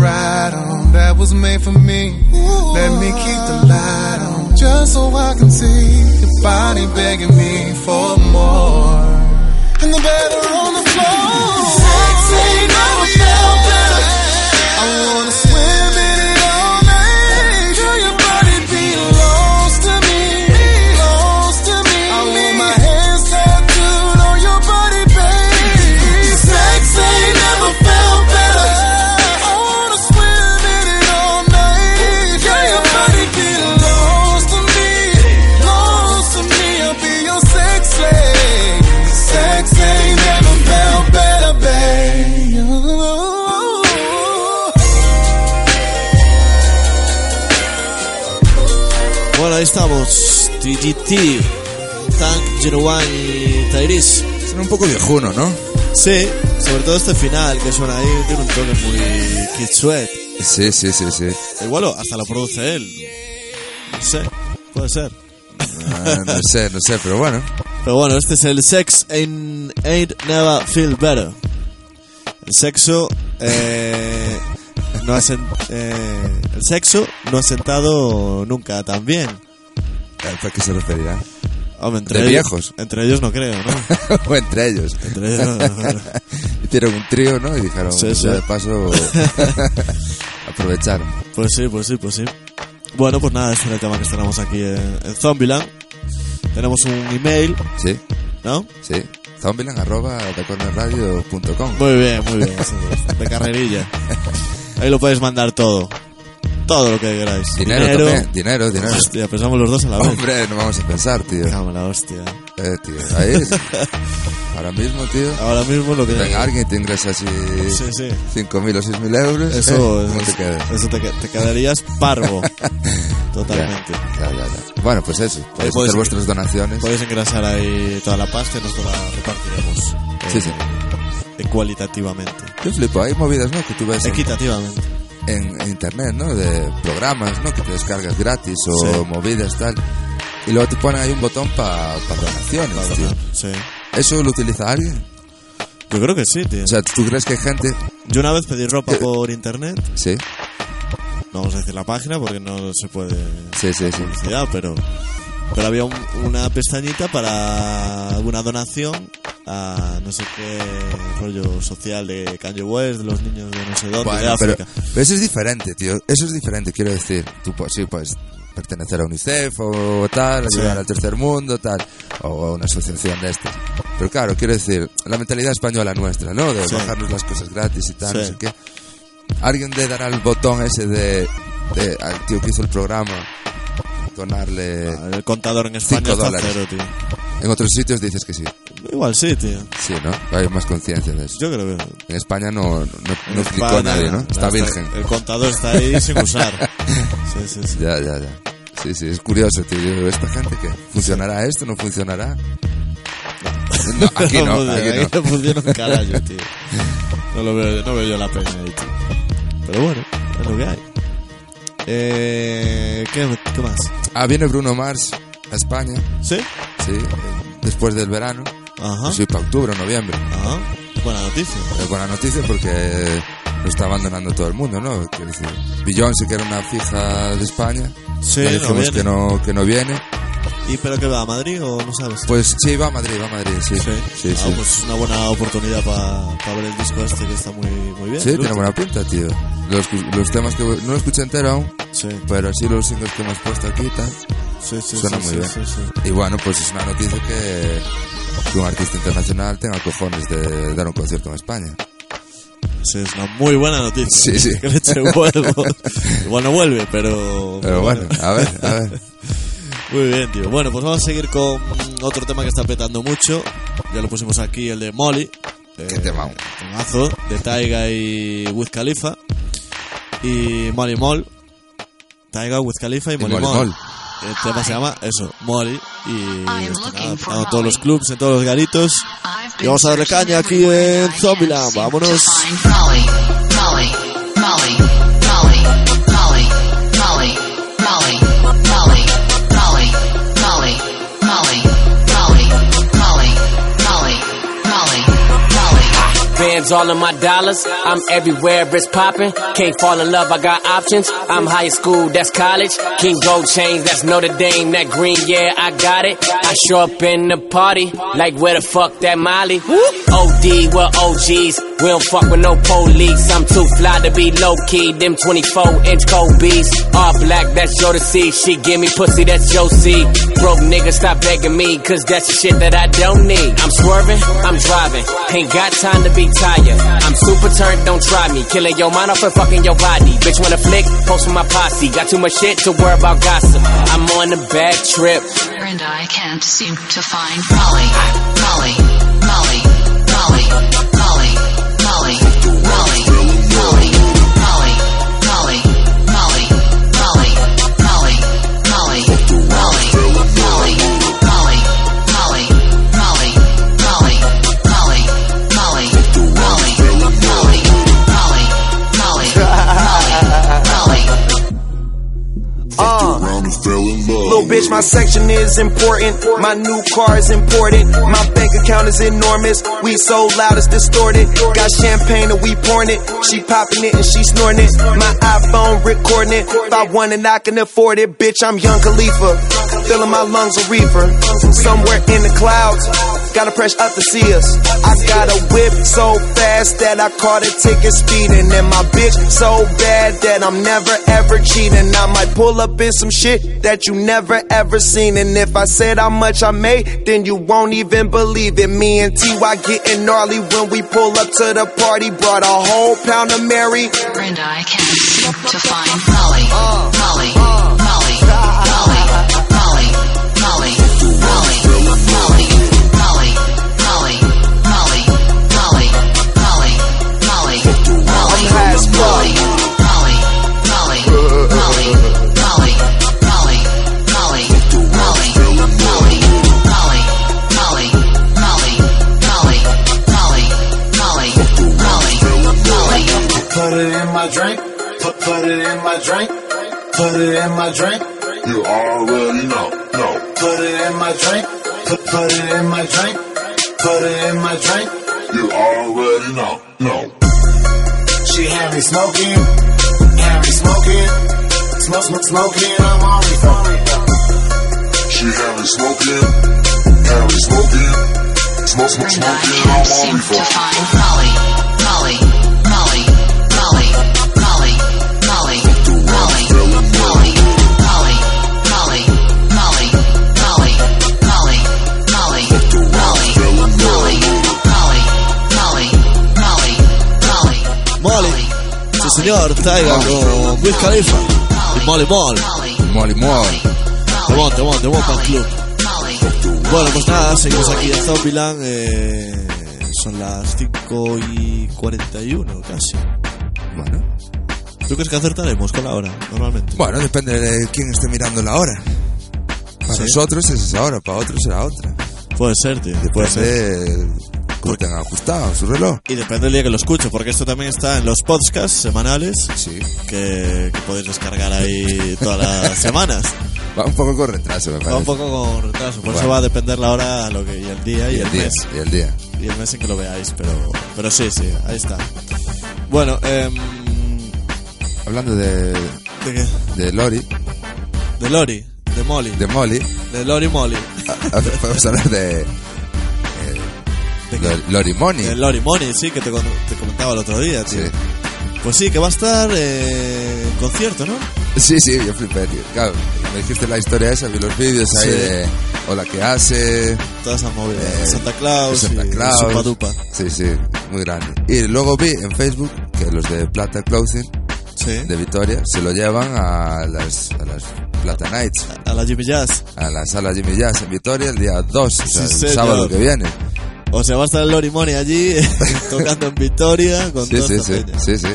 Ride on, that was made for me. Let me keep the light on, just so I can see your body begging me for more. And the better on the floor. TGT, Tank, y Tyrese. Suena un poco viejuno, ¿no? Sí, sobre todo este final que suena ahí, tiene un toque muy Kid Sweat. Sí, sí, sí, sí. Igual hasta lo produce él. No sé, puede ser. Ah, no sé, no sé, pero bueno. Pero bueno, este es el Sex Ain't, ain't Never Feel Better. El sexo, eh, no ha sen- eh, el sexo no ha sentado nunca tan bien. ¿A qué se referirá? Hombre, entre De ellos- viejos. Entre ellos no creo, ¿no? o entre ellos. Entre ellos. Hicieron un trío, ¿no? Y dijeron, Sí, de paso, aprovecharon. Pues sí, pues sí, pues sí. Bueno, pues nada, este era el tema que tenemos aquí en, en Zombieland. Tenemos un email, Sí, ¿no? sí. Zombieland arroba thecornerradio.com. Muy bien, muy bien. eso es, De carrerilla. Ahí lo podéis mandar todo. Todo lo que queráis. Dinero, también, dinero, dinero. Hostia, pensamos los dos a la vez. Hombre, no vamos a pensar, tío. En la hostia. Eh, tío, ahí. Ahora mismo, tío. Ahora mismo lo que... Venga, alguien te ingresa así Sí, sí. 5.000 o 6.000 euros. Eso, ¿eh? ¿Cómo es- te eso te, te quedarías parvo. Totalmente. Ya, ya, ya. Bueno, pues eso. Podéis podéis- hacer vuestras donaciones. Podéis engrasar ahí toda la pasta y nosotros la repartiremos. eh, Sí, sí. Ecualitativamente. Yo flipo, hay movidas, ¿no? Que tú ves en, Equitativamente. En- internet, ¿no? De programas, ¿no? Que te descargas gratis o Sí. movidas, tal. Y luego te ponen ahí un botón para donaciones, tío. Sí. ¿Eso lo utiliza alguien? Yo creo que sí, tío. O sea, ¿tú crees que hay gente...? Yo una vez pedí ropa por internet. Sí, No vamos a decir la página porque no se puede sí, sí, sí. publicidad, pero pero había un- una pestañita para una donación a no sé qué rollo social de Kanye West, de los niños de no sé dónde, de Bueno, África. pero eso es diferente, tío. Eso es diferente, quiero decir. Tú, pues, sí, puedes pertenecer a UNICEF o tal, Sí. ayudar al tercer mundo, tal, o a una asociación de estas. Pero claro, quiero decir, la mentalidad española nuestra, ¿no? De Sí. bajarnos las cosas gratis y tal, no sé qué. Alguien de dará el botón ese de, de al tío que hizo el programa, donarle... El contador en España está dólares. cero, tío. En otros sitios dices que sí. Igual sí, tío. Sí, ¿no? Hay más conciencia de eso. Yo creo que En España no, no, no clicó España, nadie, ¿no? Está virgen. El contador está ahí sin usar. Sí, sí, sí. Ya, ya, ya. Sí, sí, es curioso, tío. ¿esta gente qué? ¿Funcionará esto? ¿No funcionará? No, aquí no, funciona, aquí no. aquí no funciona un carajo, tío. No lo veo, no veo yo la pena ahí, tío. Pero bueno, es lo que hay. Eh, ¿qué, qué más? Ah, viene Bruno Mars a España, ¿Sí? sí, eh, después del verano. Ajá. Sí, para octubre o noviembre. Ajá. Buena noticia. Es buena noticia porque lo está abandonando todo el mundo, ¿no? Quiero decir, Beyoncé, que era una fija de España, Sí, ya no dijimos viene. que, no, que no viene. ¿Y pero que va a Madrid o no sabes? Pues sí, va a Madrid, va a Madrid, sí. sí. sí, Ah, sí. pues es una buena oportunidad para ver el disco este que está muy, muy bien. Sí, tiene buena pinta, tío. Los, los temas que... No lo escuché entero aún, Sí, pero sí los singles que hemos puesto aquí y tal. Sí, sí. Suena sí, muy sí, bien. sí, sí. Y bueno, pues es una noticia que, que un artista internacional tenga cojones de dar un concierto en España. Sí, es una muy buena noticia. Sí, sí. Que le eche huevos. Igual no vuelve, pero... Pero bueno, a ver, a ver. Muy bien, tío. Bueno, pues vamos a seguir con otro tema que está petando mucho. Ya lo pusimos aquí, el de Molly. Eh, Qué tema. Temazo de Taiga y Wiz Khalifa. Y Molly Moll. Taiga, Wiz Khalifa y Molly, Molly Moll. Moll. El tema se llama eso, Molly. Y en todos los clubs, en todos los garitos. Y vamos a darle caña aquí en Zombieland. Vámonos. Molly, Molly, Molly, Molly, Bands all of my dollars. I'm everywhere, it's popping. Can't fall in love, I got options. I'm high school, that's college. King Gold chains, that's Notre Dame. That green, yeah, I got it. I show up in the party, like where the fuck that Molly? OD, well OGs. We don't fuck with no police. I'm too fly to be low key. Them 24 inch beats. All black, that's Joe to see. She give me pussy, that's Joe C. Broke nigga, stop begging me, cause that's the shit that I don't need. I'm swerving, I'm driving. Ain't got time to be tired fire. I'm super turned, don't try me. Killing your mind off and fucking your body. Bitch, wanna flick? Post with my posse. Got too much shit to worry about gossip. I'm on a bad trip. And I can't seem to find Molly, Molly, Molly, Molly, Molly. Little bitch, my section is important. My new car is important. My bank account is enormous. We so loud it's distorted. Got champagne and we pouring it. She popping it and she snorting it. My iPhone recording it. If I want it, I can afford it. Bitch, I'm Young Khalifa. Filling my lungs with reefer. Somewhere in the clouds. Gotta press up to see us. I got a whip so fast that I caught a ticket speeding. And my bitch so bad that I'm never ever cheating. I might pull up in some shit that you never ever seen. And if I said how much I made, then you won't even believe it. Me and TY getting gnarly when we pull up to the party. Brought a whole pound of Mary. And I can't seem to find Molly, Molly, Molly, Molly, my drink. Put it in my drink. You already know. No. Put it in my drink. Put, put it in my drink. Put it in my drink. You already know. No. She had me smoking. Had me smoking. Smoke, smoke, smoking. I'm on reefer. She had me smoking. Had me smoking. Smoke, smoke, smoking. I'm on seem Señor. Taiga con Wiz Khalifa. Y Molly Moll. Molly Moll. Temón, temón, temón para el club. Bueno, pues nada, seguimos aquí en Zombieland. Eh, son las 5 y 41 casi. Bueno. ¿Tú crees que acertaremos con la hora, normalmente? Bueno, depende de quién esté mirando la hora. Para Sí. nosotros es esa hora, para otros será otra. Puede ser, tío. Puede ser. Cómo tengan ajustado su reloj. Y depende del día que lo escucho, porque esto también está en los podcasts semanales Sí. que, que podéis descargar ahí todas las semanas. Va un poco con retraso, me parece. Va un poco con retraso, por eso va a depender la hora lo que, y el día y, Y el, el día, mes. y el día. Y el mes en que lo veáis, pero, pero sí, sí, ahí está. Bueno, em, Hablando de, ¿de qué? de Lori, De Lori, de Molly, de Molly, de Lori Molly, a- a- podemos hablar de, eh, de, de Lori Money. de Lori Money, sí, que te, comentaba el otro día, tío. Sí. Pues sí, que va a estar eh, concierto, ¿no? Sí, sí, yo flipé, tío. Claro, me dijiste la historia esa, vi los vídeos ahí Sí. de, o la que hace. Toda esa movida. Eh, Santa Claus Santa y Claus. Supa Dupa. Sí, sí, muy grande. Y luego vi en Facebook que los de Plata Clothing Sí. de Vitoria se lo llevan a las, a las Plata Nights, A la Jimmy Jazz. a la sala Jimmy Jazz en Vitoria el día 2, o sea, Sí, el sábado que viene. O sea, va a estar el Lori Money allí tocando en Victoria con Sí, toda sí, esta sí, peña. sí, sí.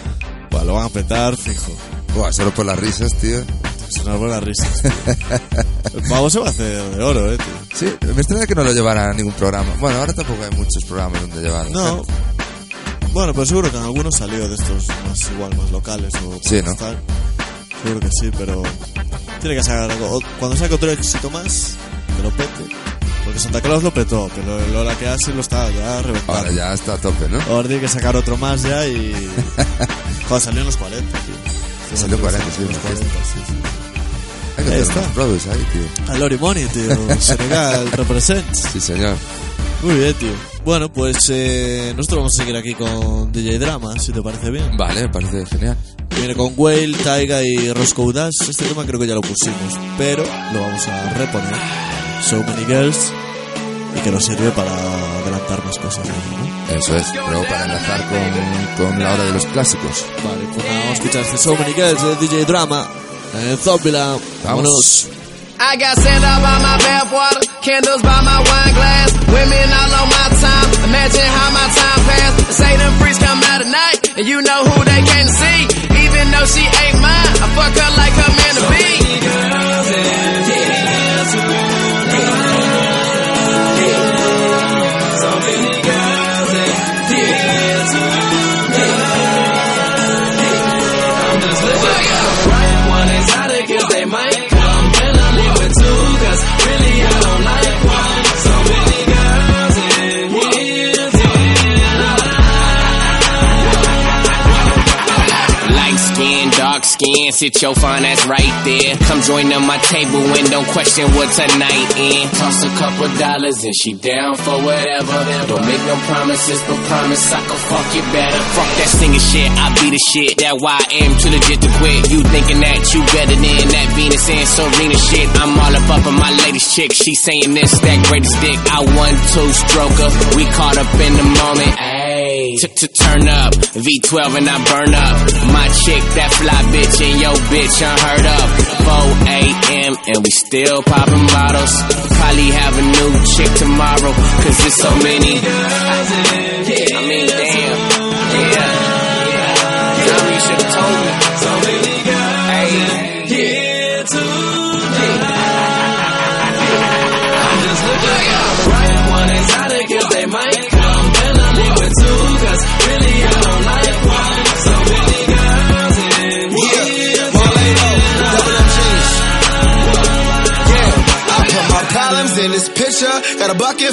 Buah, lo van a petar, fijo. Buah, solo por las risas, tío. Nos van las risas. El pavo se va a hacer de oro, eh, tío. Sí, me extraña que no lo llevaran a ningún programa. Bueno, ahora tampoco hay muchos programas donde llevarlo. No. Bueno, pero seguro que en algunos salió de estos más igual, más locales o Sí, ¿no? Seguro que sí, pero tiene que sacar algo. Cuando saque otro éxito más, que lo pete. Porque Santa Claus lo petó, pero el Lola que hace lo está ya reventando. Ahora ya está a tope, ¿no? Ahora tiene que sacar otro más ya y. Joder, salió en los 40, tío. Salió 40, sí, en los en 40, sí, sí. Hay que Ahí está. produce ahí, tío. A Lori Money, tío. Senegal represents. Sí, señor. Muy bien, tío. Bueno, pues eh, nosotros vamos a seguir aquí con DJ Drama, si te parece bien. Vale, me parece genial. Viene con Whale, Taiga y Roscoe Dash. Este tema creo que ya lo pusimos, pero lo vamos a reponer. So Many Girls. Y que nos sirve para adelantar más cosas. ¿no? Eso es. Luego para enlazar con, con la hora de los clásicos. Vale, pues nada, vamos a escuchar este So Many Girls de DJ Drama. En Zombieland. Vámonos. I got Santa by my bathwater, candles by my wine glass, women all on my time. Imagine how my time passed. Say them freaks come out at night, and you know who they came to see. Even though she ain't mine, I fuck her like her man to be. Skin, sit your fine ass right there. Come join on my table and don't question what tonight in. Toss a couple dollars and she down for whatever. Don't make no promises, but promise I can fuck you better. Fuck that singing shit, I be the shit. That why I am too legit to quit. You thinking that you better than that Venus and Serena shit. I'm all up up in my latest chick. She saying this, that greatest dick. I one two stroker. We caught up in the moment. To, turn up, V12 and I burn up. My chick, that fly bitch, and yo bitch unheard of. 4 a.m. and we still popping bottles. Probably have a new chick tomorrow, cause there's so many. I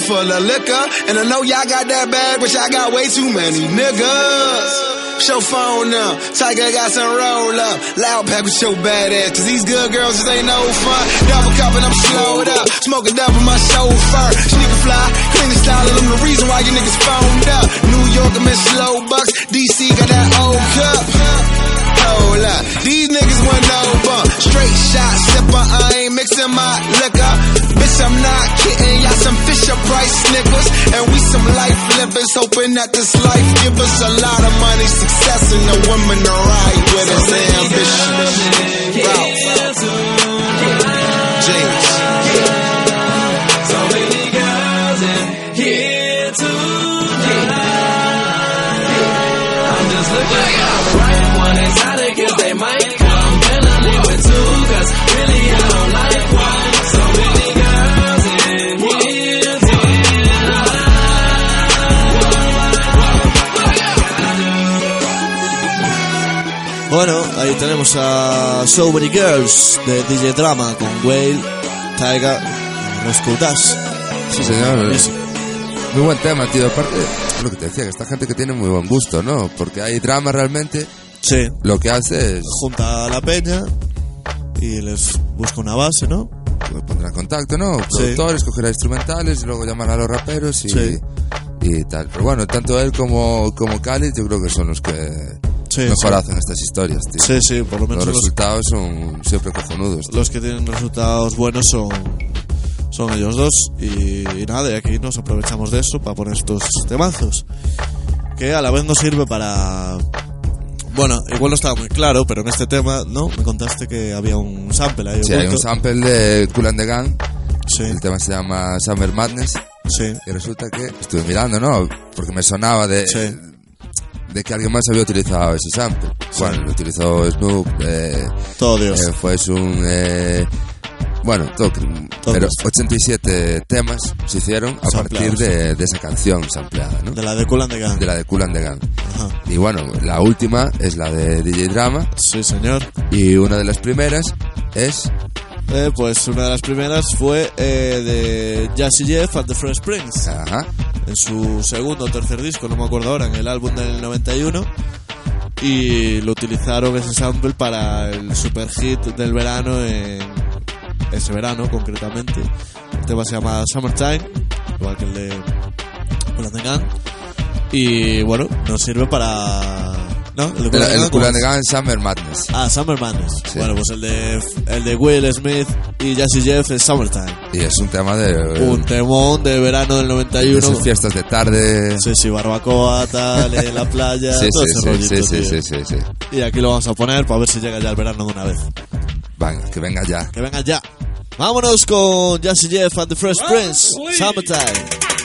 full of liquor. And I know y'all got that bag, but y'all got way too many niggas. Show phone now. Tiger got some roll up. Loud pack with your badass. Cause these good girls just ain't no fun. Double cup and I'm slowed up. Smoking double my chauffeur. Sneaker fly, clean the style them. The reason why you niggas phoned up. New York, I'm in slow bucks. DC got that old cup. Hold up. These niggas want no bump. Straight shot, sipper, I ain't mixing my liquor. Bitch, I'm not kidding. Y'all some Fisher Price niggas. And we some life livers. Hoping that this life give us a lot of money, success, and a woman to ride with us. Ambition. Ralph. Bueno, ahí tenemos a So Many Girls de DJ Drama con Whale, Taiga Roscoe Dash. Sí, señor. Eso. Muy buen tema, tío. Aparte, lo que te decía, que esta gente que tiene muy buen gusto, ¿no? Porque hay drama realmente. Sí. Lo que hace es. Junta a la peña y les busca una base, ¿no? Pondrá en contacto, ¿no? Productores, cogerá instrumentales y luego llamar a los raperos y, Sí. y tal. Pero bueno, tanto él como, como Khalid, yo creo que son los que Sí, mejor sí. hacen estas historias, tío. Sí, sí, por lo menos Los los- resultados son siempre cojonudos. tío. Los que tienen resultados buenos son Son ellos dos. Y, y nada, y aquí nos aprovechamos de eso para poner estos temazos. Que a la vez nos sirve para. Bueno, igual no estaba muy claro, pero en este tema, ¿no? Me contaste que había un sample ahí. Sí, hay un sample de Cool and the Gang. Sí, El tema se llama Summer Madness. sí. Y resulta que estuve mirando, ¿no? Porque me sonaba de, Sí. De que alguien más había utilizado ese sample. Bueno, lo utilizó Snoop. Eh, Todo Dios. eh, fue un. Eh, bueno, todo, Todo pero esto. 87 temas se hicieron a partir de, de esa canción sampleada, ¿no? De la de Cool and the Gang. De la de Cool and the Gang. Ajá. Y bueno, la última es la de DJ Drama. Sí, señor. Y una de las primeras es. Eh, pues una de las primeras fue eh, de Jazzy Jeff and the Fresh Prince. Ajá. En su segundo o tercer disco, no me acuerdo ahora, en el álbum del 91. Y lo utilizaron ese sample para el super hit del verano, en ese verano concretamente. El tema se llama Summertime, igual que el de Gang. Y bueno, nos sirve para. ¿No? El de El, el Summer Madness. Ah, Summer Madness. Sí. Bueno, pues el de, el de Will Smith y Jazzy Jeff es Summertime. Y es un tema de. Un temón de verano del de 91. esas fiestas de tarde. Sí, sí, barbacoa, tal, en la playa, Sí, todo sí, ese sí, rollito, sí, sí, sí, sí, sí. Y aquí lo vamos a poner para ver si llega ya el verano de una vez. Venga, que venga ya. Que vengan ya. Vámonos con Jazzy Jeff and the Fresh Prince. Summertime.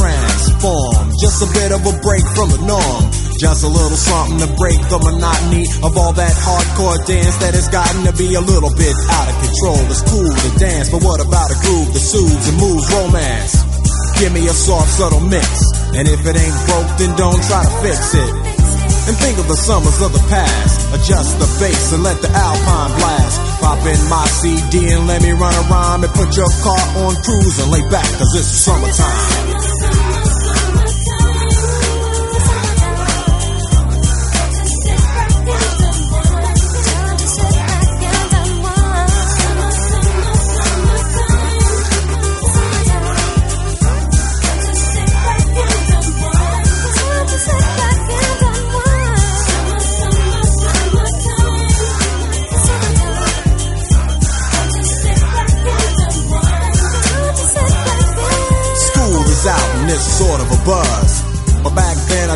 Transformed. Just a bit of a break from the norm. Just a little something to break the monotony of all that hardcore dance that has gotten to be a little bit out of control. It's cool to dance, but what about a groove that soothes and moves romance? Give me a soft, subtle mix. And if it ain't broke, then don't try to fix it. And think of the summers of the past. Adjust the bass and let the alpine blast. Pop in my CD and let me run around and put your car on cruise and lay back, cause it's summertime.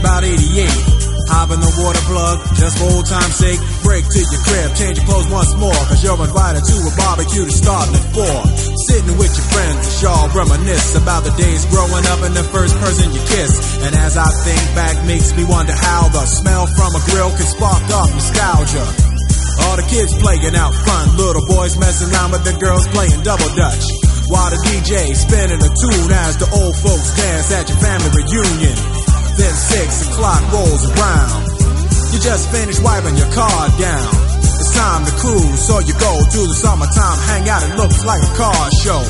About 88. Hop in the water plug, just for old time's sake. Break to your crib, change your clothes once more. Cause you're invited to a barbecue to starting at 4. Sitting with your friends, y'all reminisce about the days growing up and the first person you kiss. And as I think back, makes me wonder how the smell from a grill can spark off nostalgia. All the kids playing out front, little boys messing around with the girls playing double dutch. While the DJ spinning a tune as the old folks dance at your family reunion. Then six o'clock rolls around. You just finished wiping your car down. It's time to cruise, so you go to the summertime hangout. It looks like a car show.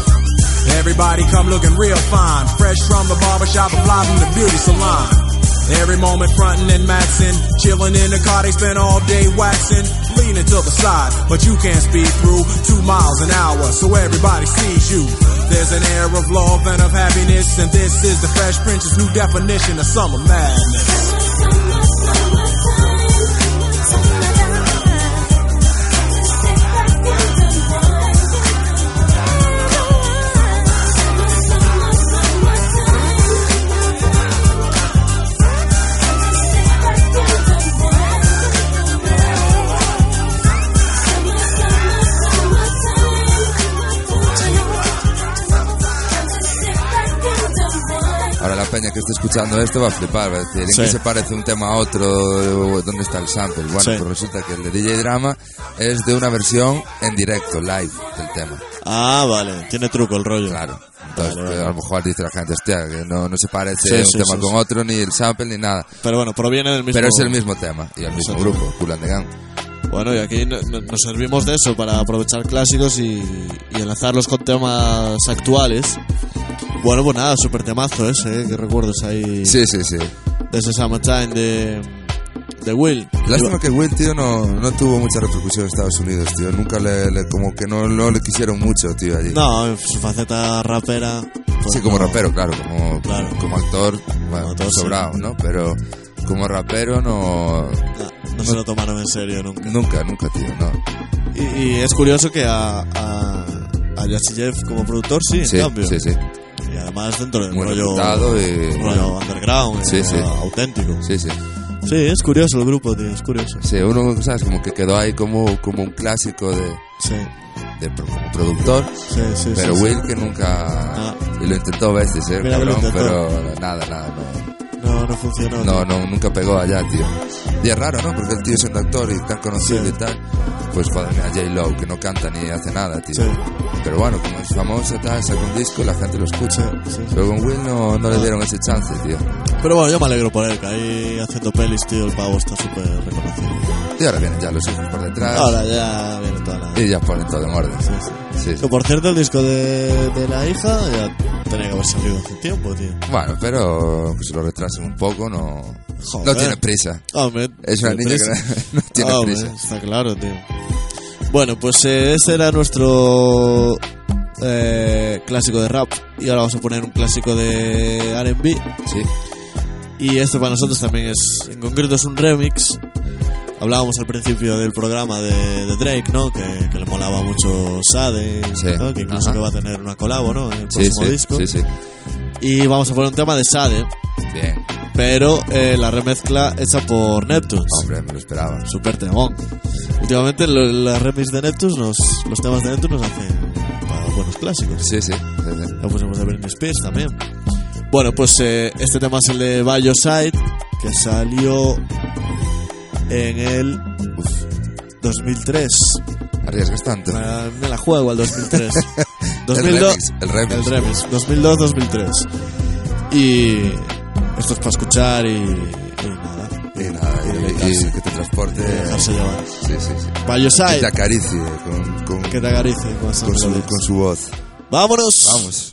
Everybody come looking real fine, fresh from the barbershop and fly from the beauty salon. Every moment frontin' and maxin', chillin' in the car, they spend all day waxing, leaning to the side, but you can't speed through two miles an hour, so everybody sees you. There's an air of love and of happiness, and this is the Fresh Prince's new definition of summer madness. Peña que esté escuchando esto va a flipar, va a decir, ¿en Sí. qué se parece un tema a otro? ¿Dónde está el sample? Bueno, Sí. pues resulta que el de DJ Drama es de una versión en directo, live del tema. Ah, vale, tiene truco el rollo. Claro. Entonces, Vale, vale. a lo mejor dice la gente, hostia, que no, no se parece Sí, un tema con otro, ni el sample, ni nada. Pero bueno, proviene del mismo. Pero es el mismo tema y el mismo Exacto. grupo, Cool and the Gang. Bueno, y aquí no- no- nos servimos de eso para aprovechar clásicos y, y enlazarlos con temas actuales. Bueno, pues nada, súper temazo ese, ¿eh? que recuerdos ahí Sí, sí, sí. de ese Summertime de, de Will. Lástima que Will, tío, no, no tuvo mucha repercusión en Estados Unidos, tío. Nunca le, le- como que no, no le quisieron mucho, tío, allí. No, en su faceta rapera. pues Sí, como no. rapero, claro, como, Claro. como actor, bueno, sí. sobrado, ¿no? Pero como rapero no... No, no se lo tomaron en serio nunca. Nunca, nunca, tío, no. Y, y es curioso que a, a, a Jeff como productor sí, en Sí, cambio. sí, sí. Además dentro del Muy rollo, y- rollo underground, Sí, eh, sí. auténtico. Sí, sí. Sí, es curioso el grupo, tío, es curioso. Sí, uno, ¿sabes? Como que quedó ahí como, como un clásico de, Sí, de pro- como productor. sí, sí. Pero Will que nunca... Ah. Y lo intentó veces, ¿eh? Cabrón, pero nada, nada, no. No, no funcionó. No, no, nunca pegó allá, tío. Y es raro, ¿no? Porque el tío siendo actor y tan conocido Sí. y tal. Pues joder, mira, J-Lo, que no canta ni hace nada, tío. Sí. Pero bueno, como es famoso, tal, saca un disco, la gente lo escucha. Sí, Pero con Will no, no le dieron ese chance, tío. Pero bueno, yo me alegro por él, que ahí haciendo pelis, tío, el pavo está súper reconocido. Y ahora vienen ya los hijos por detrás. Ahora ya viene toda la... Y ya ponen todo en orden. Sí, sí. Sí, sí. Que por cierto, el disco de, de la hija ya tenía que haber salido hace tiempo, tío. Bueno, pero que se lo retrasen un poco, no, Joder. no tiene prisa. Hombre, Es una niña que no, no tiene Hombre, prisa. Está claro, tío. Bueno, pues eh, este era nuestro eh, clásico de rap. Y ahora vamos a poner un clásico de RB. Sí, Y este para nosotros también es, en concreto es un remix. Hablábamos al principio del programa de, de Drake, ¿no? Que, que le molaba mucho Sade, Sí, ¿no? que incluso ajá. que va a tener una colabo, ¿no? En el sí, próximo sí, disco. sí, sí. Y vamos a poner un tema de Sade, Bien. pero eh, la remezcla hecha por Neptunes. Hombre, me lo esperaba. Super temón. Últimamente lo- las remix de Neptunes, nos, los temas de Neptunes nos hacen para buenos clásicos. Sí, sí. Ya pusimos de Britney Spears también. Bueno, pues eh, este tema es el de Bioside, que salió en el 2003. Arriesgas tanto. Me, me la juego al 2003. El 2002, remix, el remix. El remix. 2002-2003. Y esto es para escuchar y, y nada. Y nada, y y, que te transporte. Dejarse llevar. Sí, sí, sí. Que Bioside, te acaricie con, con, que te acaricie con con, su, con su voz. ¡Vámonos! Vamos.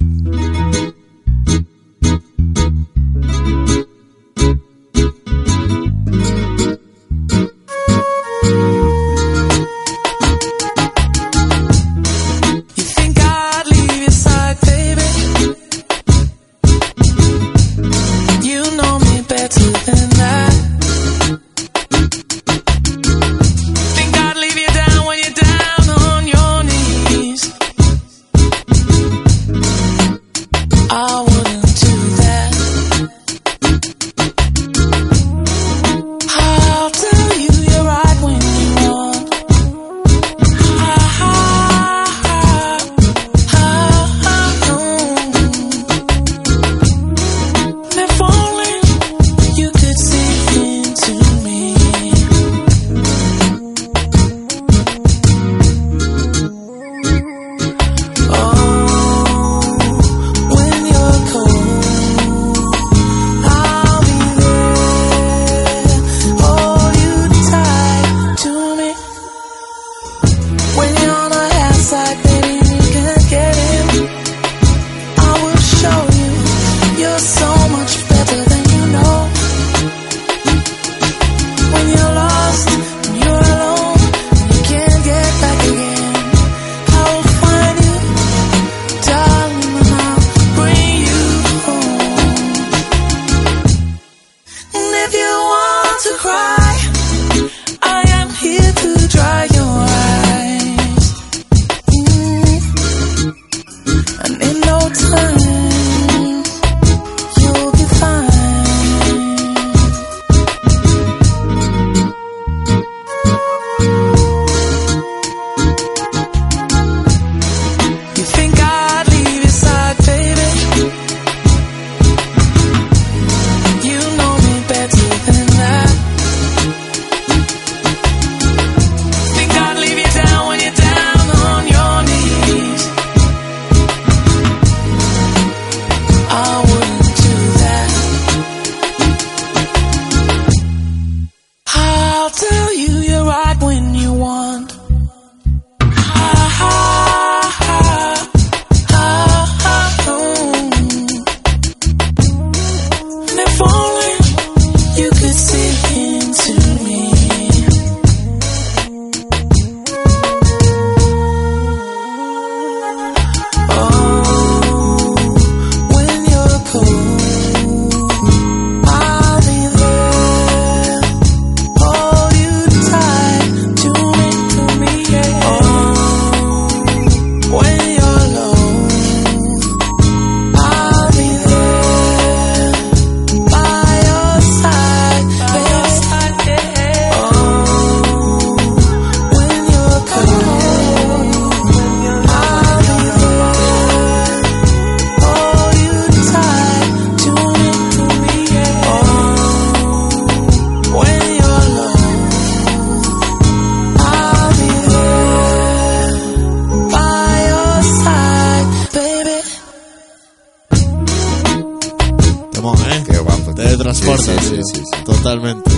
Totalmente.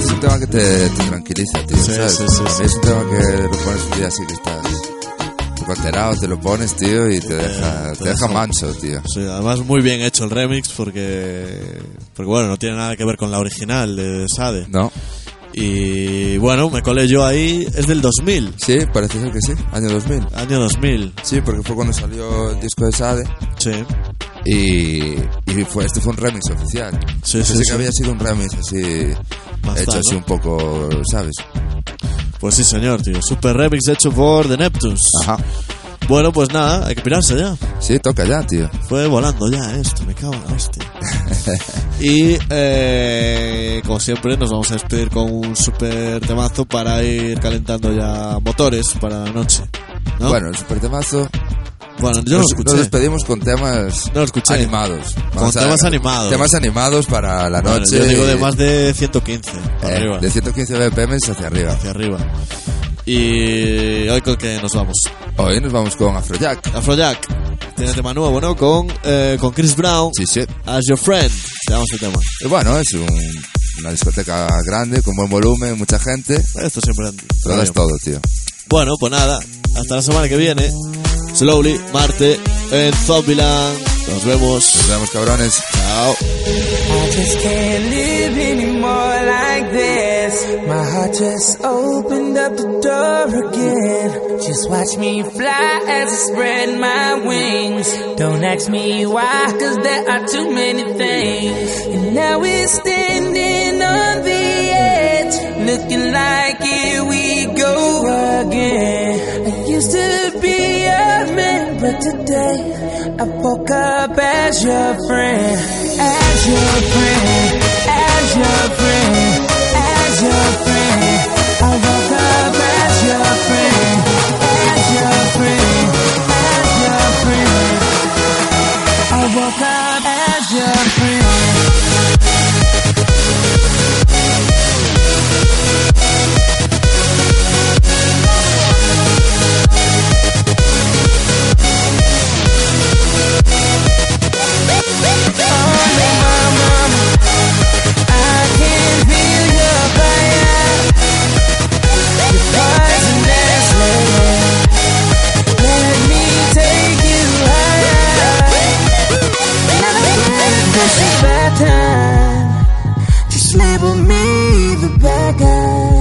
Es un tema que te, te tranquiliza, tío. Sí, ¿sabes? sí, sí, sí. Es un tema que lo pones un día así que estás alterado, te lo pones, tío, y te deja, te te deja deja- manso, tío. Sí, además muy bien hecho el remix porque, porque bueno, no tiene nada que ver con la original de Sade. ¿No? Y bueno, me colé yo ahí, es del 2000, Sí, parece ser que sí, año 2000. año 2000. Sí, porque fue cuando salió el disco de Sade Sí, y, y fue, este fue un remix oficial. Sí, Pensé sí, que sí. había sido un remix así, hecho así ¿no? un poco, ¿sabes? pues sí señor, tío. Super remix hecho por The Neptunes. Ajá. Bueno, pues nada, hay que pirarse ya. Sí, toca ya, tío. Fue volando ya esto, me cago en la hostia. y eh, como siempre nos vamos a despedir con un super temazo para ir calentando ya motores para la noche. ¿no? Bueno, el super temazo. Bueno, yo no lo nos, escuché. nos despedimos con temas No lo escuché. animados. Con temas animados. Temas animados para la Bueno, noche. yo digo de más de 115 para eh, arriba. de 115 BPM hacia arriba. Hacia arriba. Y hoy con que nos vamos. Hoy nos vamos con Afrojack. Afrojack. Tiene tema nuevo, ¿no? Con, eh, con Chris Brown. Sí, sí. As Your Friend. Se llama ese tema. Y bueno, es un- una discoteca grande, con buen volumen, mucha gente. Esto siempre... Lo das todo, tío. Bueno, pues nada. Hasta la semana que viene. Slowly, Marte, en Zombieland. Nos vemos. Nos vemos, cabrones. Chao. I just can't live anymore like this. My heart just opened up the door again. Just watch me fly as I spread my wings. Don't ask me why, cause there are too many things. And now we're standing on the edge, looking like here we go again. I used to be a man, but today I woke up as your friend, as your friend, as your friend, as your friend. I woke up as your friend, as your friend, as your friend. I woke up as your friend. Just label me the bad guy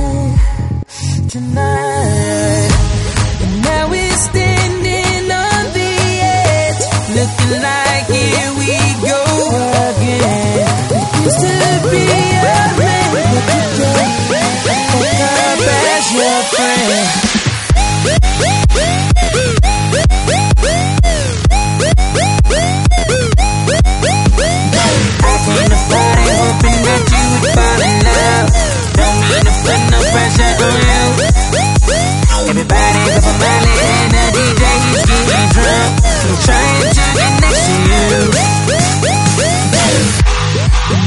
pressure for real. Everybody with a mallet and a DJ, he's getting drunk. I'm trying to get next to you.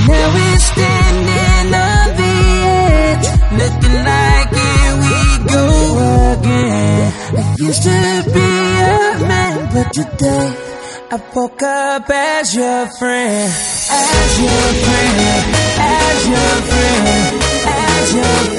Now we're standing on the edge, nothing like it, we go again. I used to be a man, but today I woke up as your friend, as your friend, as your friend, as your friend.